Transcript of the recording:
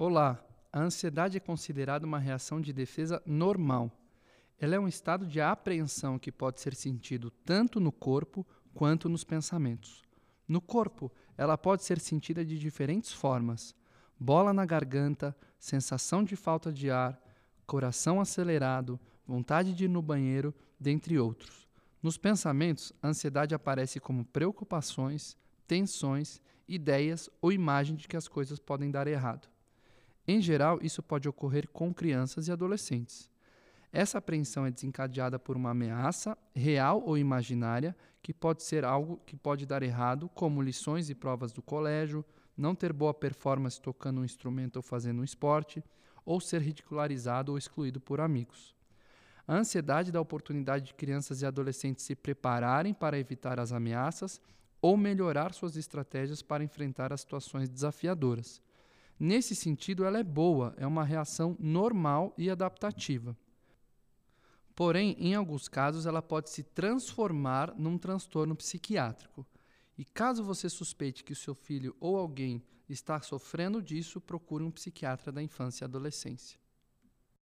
Olá, a ansiedade é considerada uma reação de defesa normal. Ela é um estado de apreensão que pode ser sentido tanto no corpo quanto nos pensamentos. No corpo, ela pode ser sentida de diferentes formas: bola na garganta, sensação de falta de ar, coração acelerado, vontade de ir no banheiro, dentre outros. Nos pensamentos, a ansiedade aparece como preocupações, tensões, ideias ou imagem de que as coisas podem dar errado. Em geral, isso pode ocorrer com crianças e adolescentes. Essa apreensão é desencadeada por uma ameaça, real ou imaginária, que pode ser algo que pode dar errado, como lições e provas do colégio, não ter boa performance tocando um instrumento ou fazendo um esporte, ou ser ridicularizado ou excluído por amigos. A ansiedade dá oportunidade de crianças e adolescentes se prepararem para evitar as ameaças ou melhorar suas estratégias para enfrentar as situações desafiadoras. Nesse sentido, ela é boa, é uma reação normal e adaptativa. Porém, em alguns casos, ela pode se transformar num transtorno psiquiátrico. E caso você suspeite que o seu filho ou alguém está sofrendo disso, procure um psiquiatra da infância e adolescência.